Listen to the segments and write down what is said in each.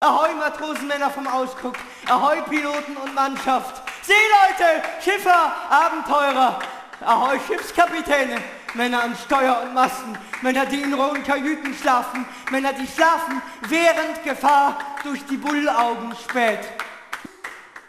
Ahoi Matrosenmänner vom Ausguck, Ahoi Piloten und Mannschaft, Seeleute, Schiffer, Abenteurer, Ahoi Schiffskapitäne, Männer an Steuer und Masten, Männer, die in rohen Kajüten schlafen, Männer, die schlafen, während Gefahr durch die Bullaugen späht.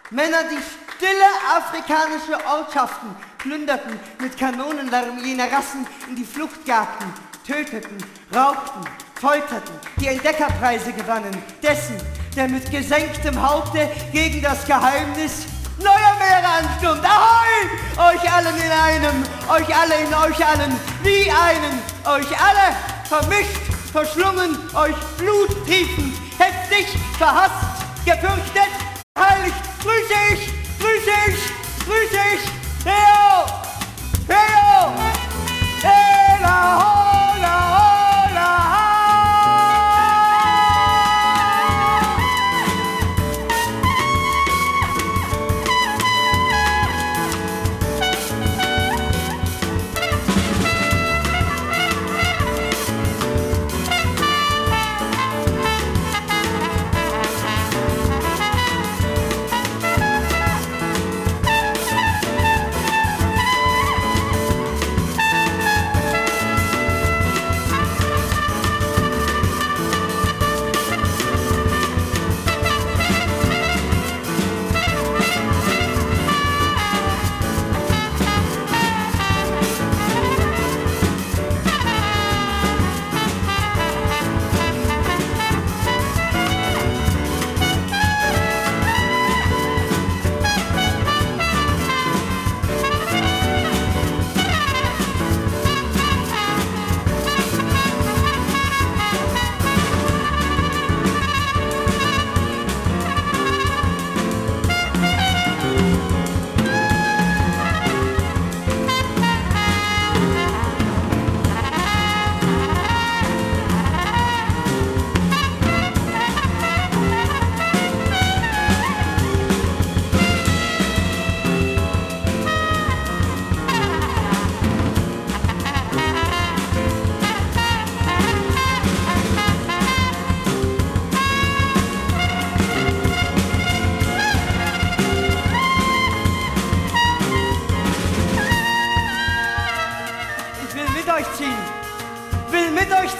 Männer, die stille afrikanische Ortschaften plünderten, mit Kanonenlärm jener Rassen in die Flucht jagten, töteten, raubten, folterten, die Entdeckerpreise gewannen, dessen, der mit gesenktem Haupte gegen das Geheimnis neuer Meere anstürmt. Ahoi! Euch allen in einem, euch alle in euch allen, wie einen, euch alle vermischt, verschlungen, euch bluttriefend, heftig, verhasst, gefürchtet, heilig, grüße ich, grüße ich, grüße ich,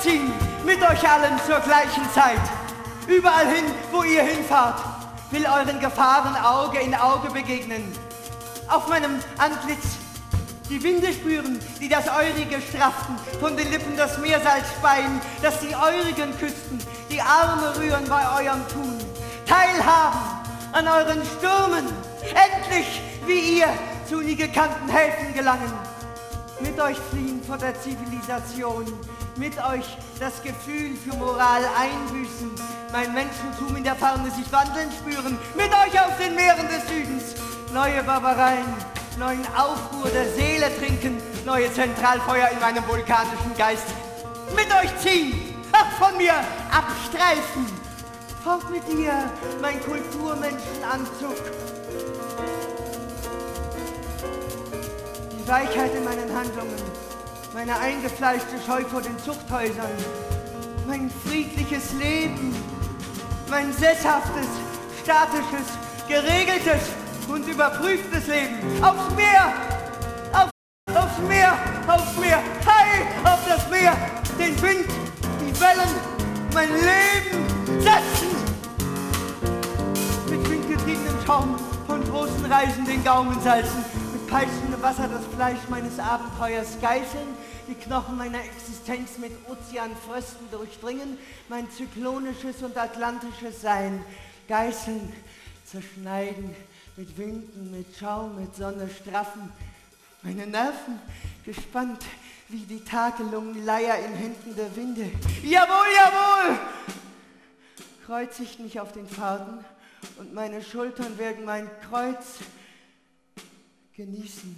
ziehen, mit euch allen zur gleichen Zeit. Überall hin, wo ihr hinfahrt, will euren Gefahren Auge in Auge begegnen. Auf meinem Antlitz die Winde spüren, die das Eurige strafften, von den Lippen das Meersalz speien, das die Eurigen küssten, die Arme rühren bei eurem Tun. Teilhaben an euren Stürmen, endlich, wie ihr, zu nie gekannten Häfen gelangen mit euch fliehen vor der Zivilisation, mit euch das Gefühl für Moral einbüßen, mein Menschentum in der Ferne sich wandeln spüren, mit euch auf den Meeren des Südens, neue Barbareien, neuen Aufruhr der Seele trinken, neue Zentralfeuer in meinem vulkanischen Geist, mit euch ziehen, von mir abstreifen, fort mit dir, mein Kulturmenschenanzug, Weichheit in meinen Handlungen, meine eingefleischte Scheu vor den Zuchthäusern, mein friedliches Leben, mein sesshaftes, statisches, geregeltes und überprüftes Leben. Aufs Meer! Auf, aufs Meer! Aufs Meer! Hi! Auf das Meer! Den Wind, die Wellen, mein Leben setzen! Mit windgetriebenem Schaum von großen Reisen den Gaumen salzen, mit peitschendem Wasser das Fleisch meines Abenteuers geißeln, die Knochen meiner Existenz mit Ozeanfrösten durchdringen, mein zyklonisches und atlantisches Sein geißeln, zerschneiden, mit Winden, mit Schaum, mit Sonne straffen, meine Nerven gespannt wie die Tagelungenleier in Händen der Winde. Jawohl, jawohl! Kreuzigt mich auf den Faden und meine Schultern werden mein Kreuz genießen.